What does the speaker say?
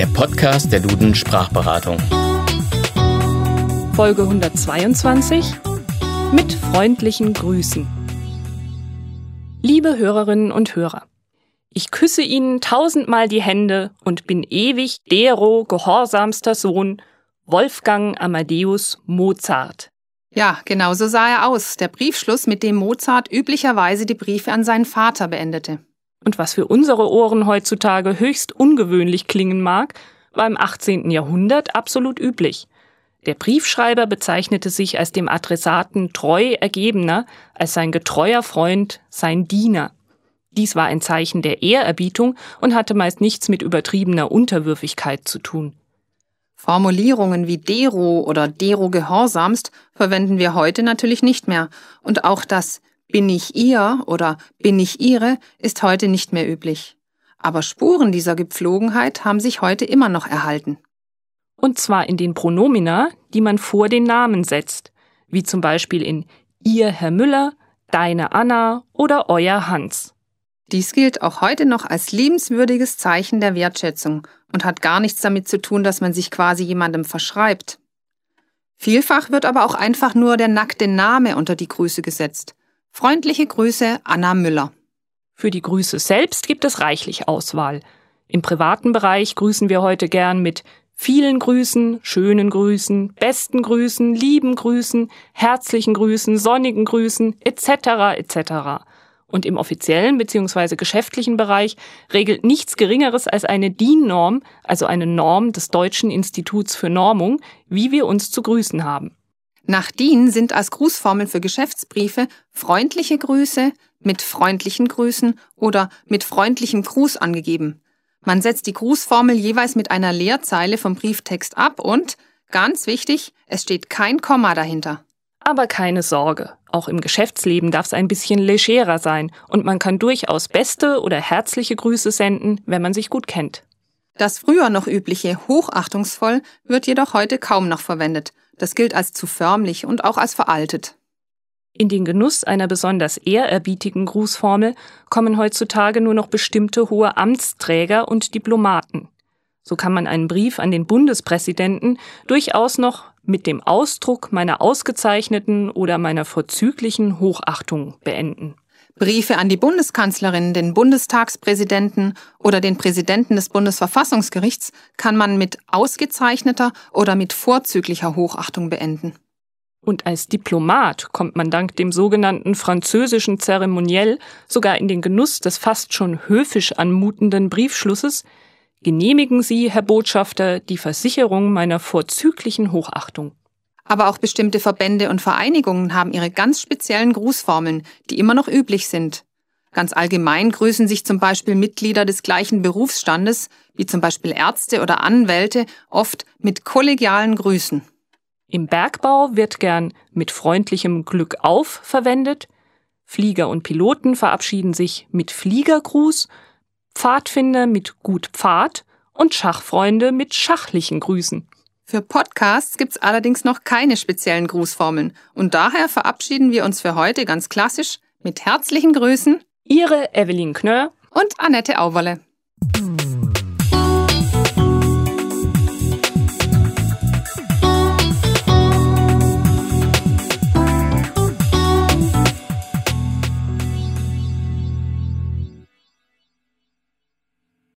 der Podcast der Duden Sprachberatung. Folge 122 mit freundlichen Grüßen. Liebe Hörerinnen und Hörer, ich küsse Ihnen tausendmal die Hände und bin ewig dero gehorsamster Sohn Wolfgang Amadeus Mozart. Ja, genau so sah er aus, der Briefschluss, mit dem Mozart üblicherweise die Briefe an seinen Vater beendete. Und was für unsere Ohren heutzutage höchst ungewöhnlich klingen mag, war im 18. Jahrhundert absolut üblich. Der Briefschreiber bezeichnete sich als dem Adressaten treu ergebener, als sein getreuer Freund, sein Diener. Dies war ein Zeichen der Ehrerbietung und hatte meist nichts mit übertriebener Unterwürfigkeit zu tun. Formulierungen wie Dero oder Dero gehorsamst verwenden wir heute natürlich nicht mehr. Und auch das bin ich ihr oder bin ich ihre ist heute nicht mehr üblich. Aber Spuren dieser Gepflogenheit haben sich heute immer noch erhalten. Und zwar in den Pronomina, die man vor den Namen setzt, wie zum Beispiel in ihr Herr Müller, deine Anna oder euer Hans. Dies gilt auch heute noch als liebenswürdiges Zeichen der Wertschätzung und hat gar nichts damit zu tun, dass man sich quasi jemandem verschreibt. Vielfach wird aber auch einfach nur der nackte Name unter die Grüße gesetzt. Freundliche Grüße, Anna Müller. Für die Grüße selbst gibt es reichlich Auswahl. Im privaten Bereich grüßen wir heute gern mit vielen Grüßen, schönen Grüßen, besten Grüßen, lieben Grüßen, herzlichen Grüßen, sonnigen Grüßen etc. etc und im offiziellen bzw. geschäftlichen Bereich regelt nichts Geringeres als eine DIN-Norm, also eine Norm des Deutschen Instituts für Normung, wie wir uns zu grüßen haben. Nach DIN sind als Grußformel für Geschäftsbriefe freundliche Grüße mit freundlichen Grüßen oder mit freundlichem Gruß angegeben. Man setzt die Grußformel jeweils mit einer Leerzeile vom Brieftext ab und, ganz wichtig, es steht kein Komma dahinter. Aber keine Sorge, auch im Geschäftsleben darf es ein bisschen legerer sein und man kann durchaus beste oder herzliche Grüße senden, wenn man sich gut kennt. Das früher noch übliche hochachtungsvoll wird jedoch heute kaum noch verwendet. Das gilt als zu förmlich und auch als veraltet. In den Genuss einer besonders ehrerbietigen Grußformel kommen heutzutage nur noch bestimmte hohe Amtsträger und Diplomaten. So kann man einen Brief an den Bundespräsidenten durchaus noch mit dem Ausdruck meiner ausgezeichneten oder meiner vorzüglichen Hochachtung beenden. Briefe an die Bundeskanzlerin, den Bundestagspräsidenten oder den Präsidenten des Bundesverfassungsgerichts kann man mit ausgezeichneter oder mit vorzüglicher Hochachtung beenden. Und als Diplomat kommt man dank dem sogenannten französischen Zeremoniell sogar in den Genuss des fast schon höfisch anmutenden Briefschlusses, Genehmigen Sie, Herr Botschafter, die Versicherung meiner vorzüglichen Hochachtung. Aber auch bestimmte Verbände und Vereinigungen haben ihre ganz speziellen Grußformeln, die immer noch üblich sind. Ganz allgemein grüßen sich zum Beispiel Mitglieder des gleichen Berufsstandes, wie zum Beispiel Ärzte oder Anwälte, oft mit kollegialen Grüßen. Im Bergbau wird gern mit freundlichem Glück auf verwendet. Flieger und Piloten verabschieden sich mit Fliegergruß Pfadfinder mit Gut Pfad und Schachfreunde mit schachlichen Grüßen. Für Podcasts gibt's allerdings noch keine speziellen Grußformeln und daher verabschieden wir uns für heute ganz klassisch mit herzlichen Grüßen. Ihre Evelyn Knör und Annette Auberle.